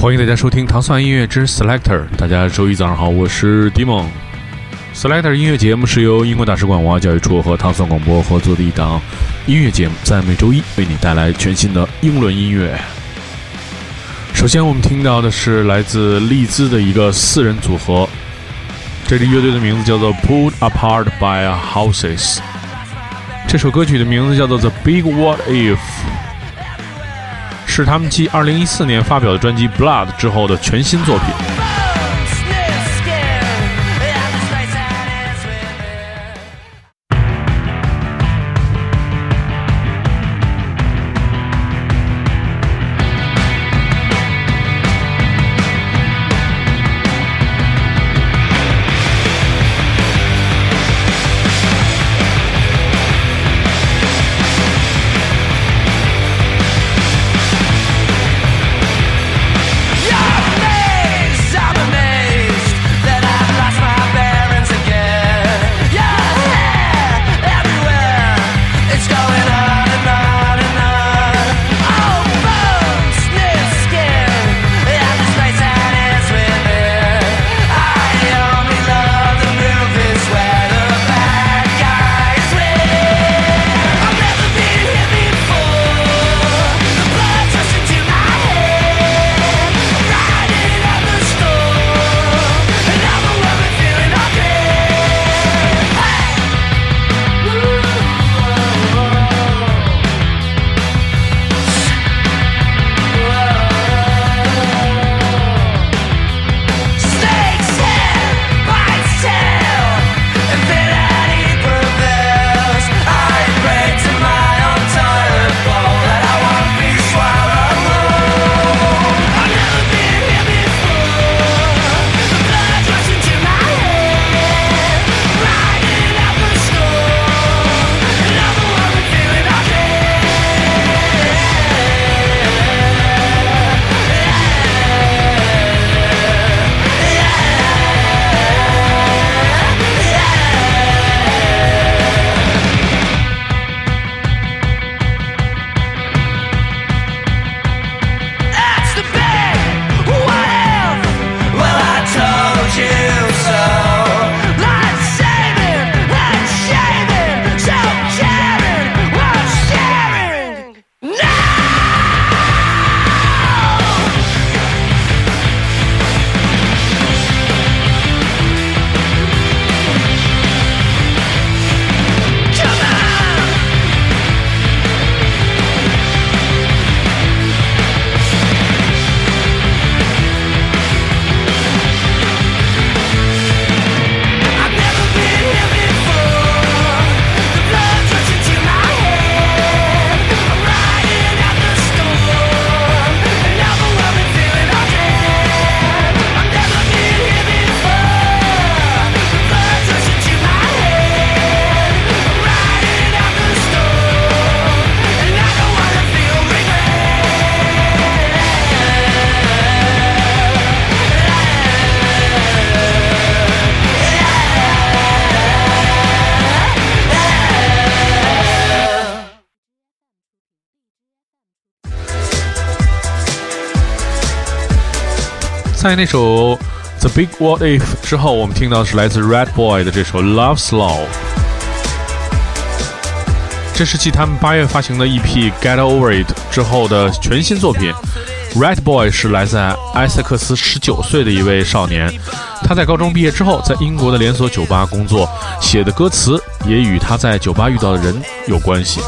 欢迎大家收听糖蒜音乐之 Selector。大家周一早上好，我是 Dimon。Selector 音乐节目是由英国大使馆文化教育处和糖蒜广播合作的一档音乐节目，在每周一为你带来全新的英伦音乐。首先，我们听到的是来自利兹的一个四人组合，这支乐队的名字叫做 Pulled Apart by Houses。这首歌曲的名字叫做 The Big What If。是他们继2014年发表的专辑《Blood》之后的全新作品。在那首《The Big What If》之后，我们听到的是来自 Red Boy 的这首《Love Slow》。这是继他们八月发行的 EP《Get Over It》之后的全新作品。Red Boy 是来自埃塞克斯十九岁的一位少年，他在高中毕业之后，在英国的连锁酒吧工作，写的歌词也与他在酒吧遇到的人有关系。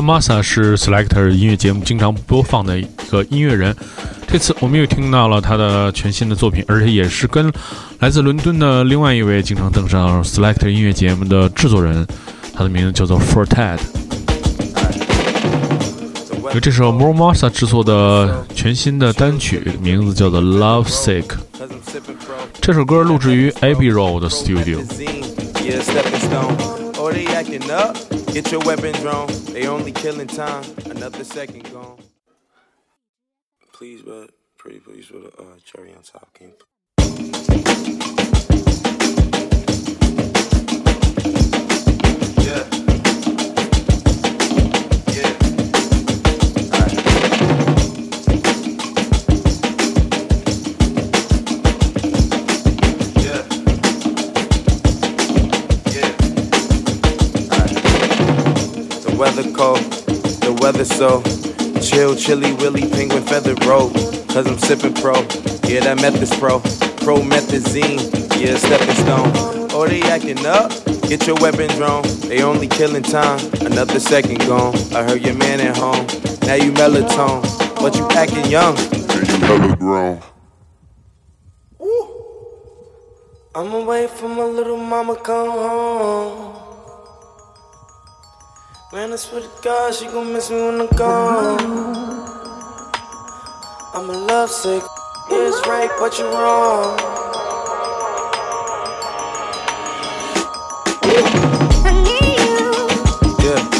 Masa 是 Selector 音乐节目经常播放的一个音乐人。这次我们又听到了他的全新的作品，而且也是跟来自伦敦的另外一位经常登上 Selector 音乐节目的制作人，他的名字叫做 For Ted。由这首 MO Masa 制作的全新的单曲，名字叫做 Love Sick。这首歌录制于 Abbey Road Studio。Oh, they acting up. Get your weapon drawn. They only killing time. Another second gone. Please, but pretty please with a uh, cherry on top, King. So chill, chilly, willy, penguin feather robe. Cause I'm sipping pro, yeah, that meth pro. Pro methazine, yeah, stepping stone. Oh, they acting up, get your weapon drawn. They only killing time, another second gone. I heard your man at home, now you melatonin, but you acting young. And you hella grown. I'ma wait for my little mama come home. Man, I swear to God, she gon' miss me when I'm gone. I'm a lovesick, yeah, it's right, but you're wrong. I need you. Yeah,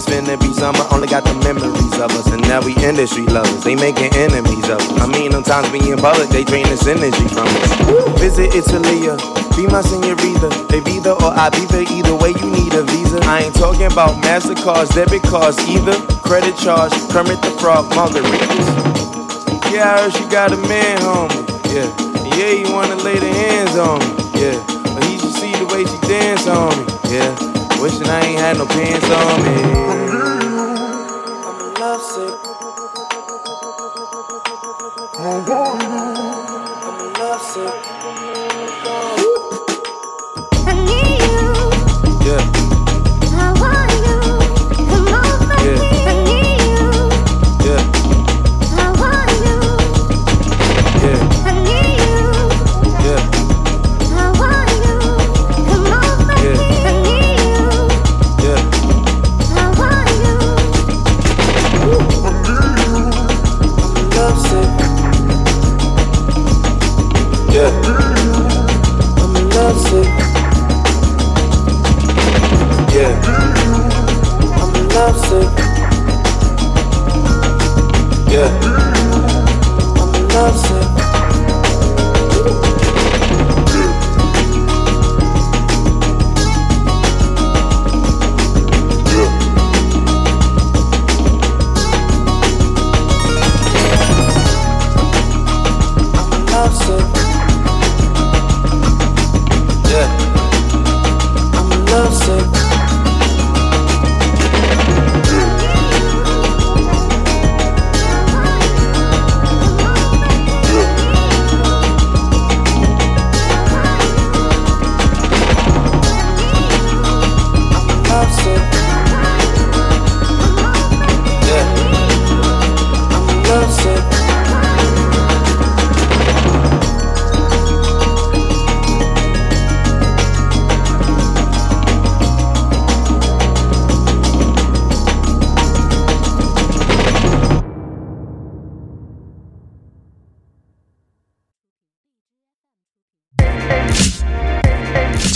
It's be summer, only got the memories of us. And now we industry lovers, they making enemies of us. I mean, sometimes we in public, they drain this energy from us. Visit Italy, uh, be my senorita. They Visa or I Viva, either way you need a visa. I ain't talking about MasterCards, debit cards either. Credit charge, Kermit the Frog, margaritas. Yeah, I heard she got a man, homie. Yeah, yeah, you wanna lay the hands on me. Yeah, but he should see the way she dance on me. Yeah, wishing I ain't had no pants on me. I'm lovesick.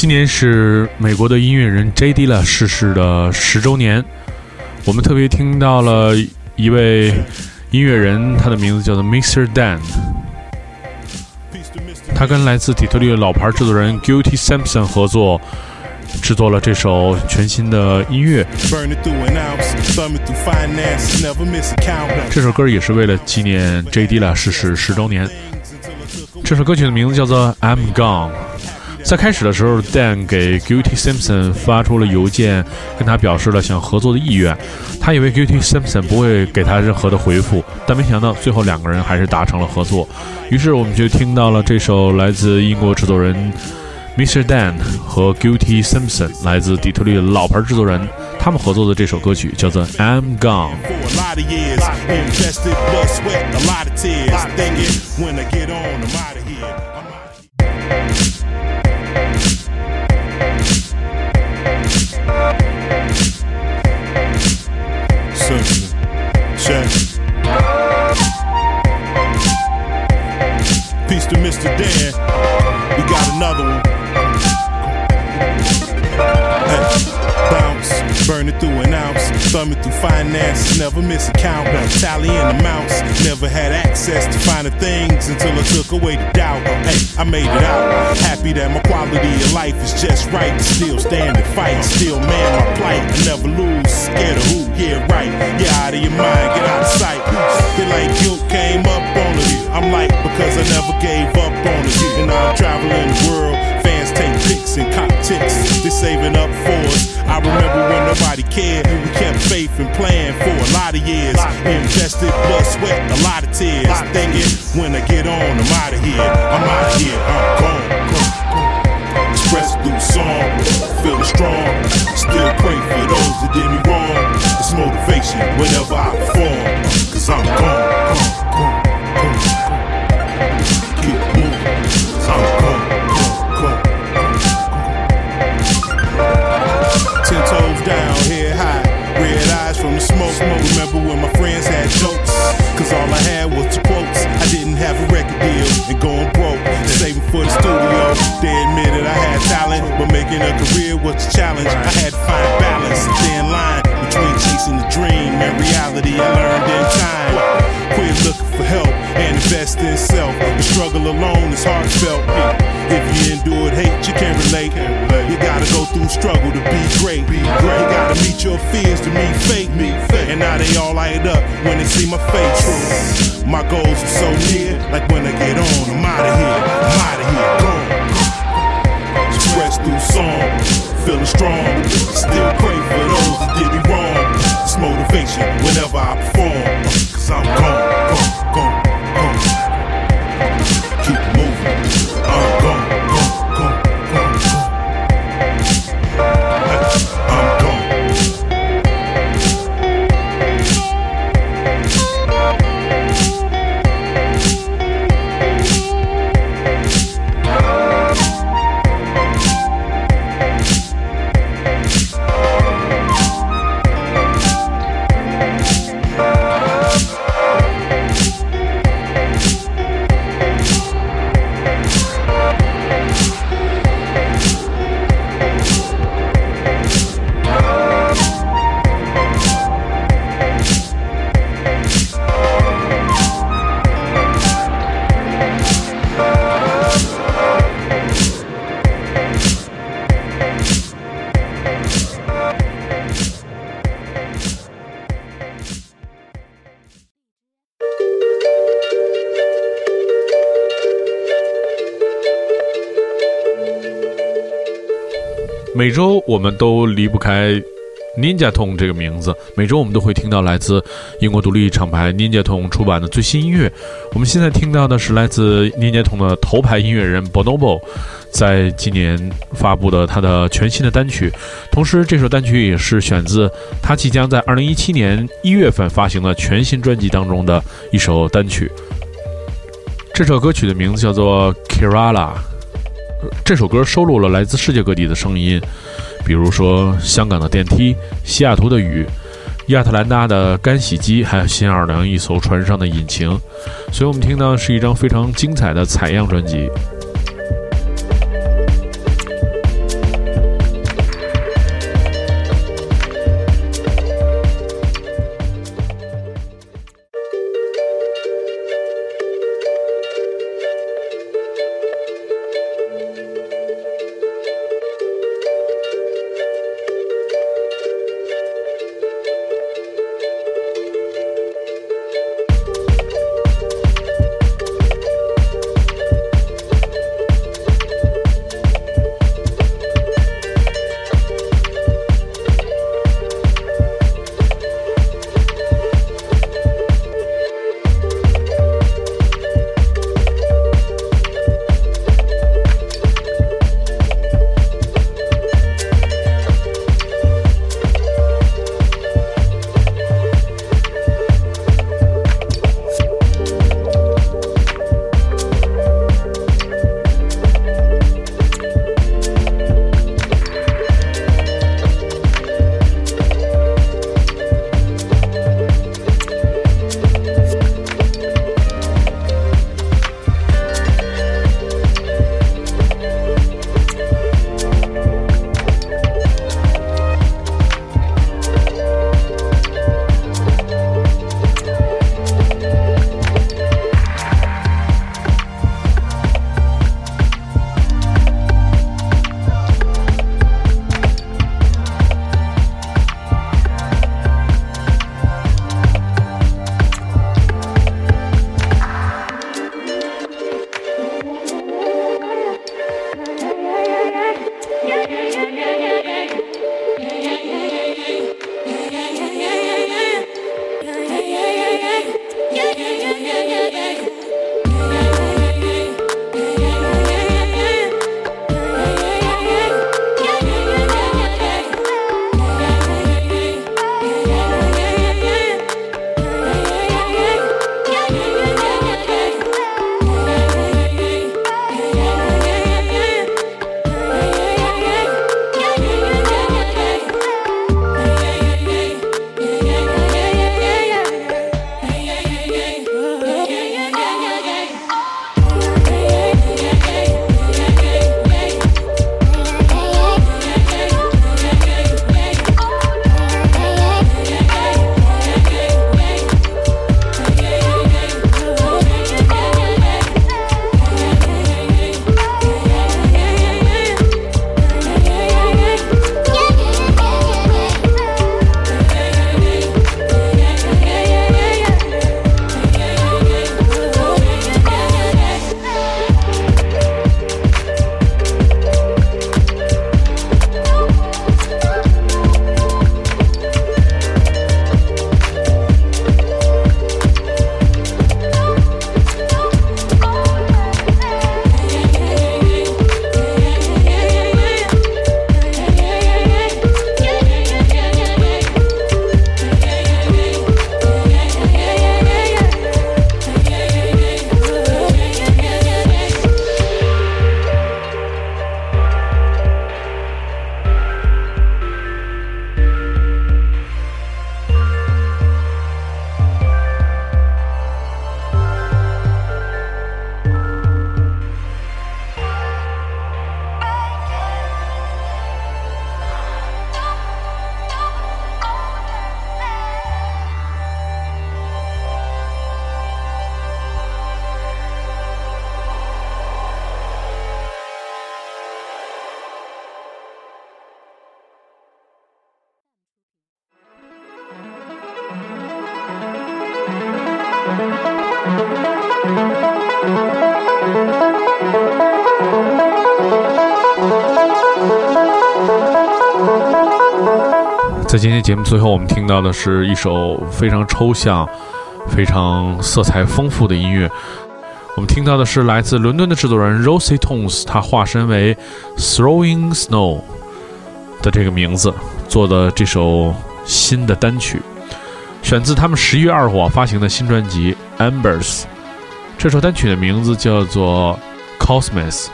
今年是美国的音乐人 J D La 逝世的十周年，我们特别听到了一位音乐人，他的名字叫做 Mr Dan，他跟来自底特律的老牌制作人 Guilty Simpson 合作制作了这首全新的音乐。这首歌也是为了纪念 J D La 逝世十周年，这首歌曲的名字叫做《I'm Gone》。在开始的时候，Dan 给 Guilty Simpson 发出了邮件，跟他表示了想合作的意愿。他以为 Guilty Simpson 不会给他任何的回复，但没想到最后两个人还是达成了合作。于是我们就听到了这首来自英国制作人 Mr. Dan 和 Guilty Simpson 来自底特律的老牌制作人，他们合作的这首歌曲叫做《I'm Gone》。Peace to Mr. Dan. Ounce, thumb it through finances, never miss a count. Tallying amounts, never had access to finer things until I took away the doubt. Hey, I made it out. Happy that my quality of life is just right. Still stand and fight, still man my plight. I never lose, scared of who? Yeah, right. Get out of your mind, get out of sight. Feel like guilt came up on us. I'm like, because I never gave up on it. And I'm traveling the world. They saving up for us. I remember when nobody cared. We kept faith and planned for a lot of years. Invested blood, sweat, a lot of tears. Thinking when I get on, I'm out of here. I'm out of here. I'm gone. Express through song, feeling strong. Still pray for those that did me wrong. It's motivation whenever I perform. Cause I'm gone. gone, gone, gone. Smoke. Remember when my friends had jokes? Cause all I had was quotes. I didn't have a record deal and going broke. Saving for the studio. They admitted I had talent, but making a career was a challenge. I had to find balance, a thin line between chasing the dream and reality. I learned in time. Quit looking for help and invest in self. The struggle alone is heartfelt. If you endured hate, you can't relate. You gotta go through struggle to be great. You gotta meet your fears to meet fate. And now they all light up when they see my face. My goals are so near, like when I get on, I'm out of here, I'm out of here, gone. Through song, feeling strong. Still pray for those that did me wrong. It's motivation whenever I perform. Cause I'm gone, gone, gone, gone. 我们都离不开 Ninja Tone 这个名字，每周我们都会听到来自英国独立厂牌 Ninja Tone 出版的最新音乐。我们现在听到的是来自 Ninja Tone 的头牌音乐人 Bonobo 在今年发布的他的全新的单曲，同时这首单曲也是选自他即将在2017年一月份发行的全新专辑当中的一首单曲。这首歌曲的名字叫做 Kerala。这首歌收录了来自世界各地的声音，比如说香港的电梯、西雅图的雨、亚特兰大的干洗机，还有新奥尔良一艘船上的引擎。所以我们听到是一张非常精彩的采样专辑。在今天节目最后，我们听到的是一首非常抽象、非常色彩丰富的音乐。我们听到的是来自伦敦的制作人 Rosie Tones，他化身为 Throwing Snow 的这个名字做的这首新的单曲，选自他们十一月二号发行的新专辑《Embers》。这首单曲的名字叫做 Cosmos。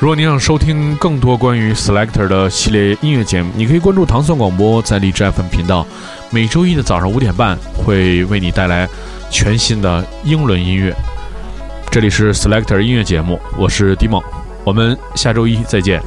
如果您想收听更多关于 Selector 的系列音乐节目，你可以关注糖蒜广播，在荔枝 FM 频道，每周一的早上五点半会为你带来全新的英伦音乐。这里是 Selector 音乐节目，我是 d i m o 我们下周一再见。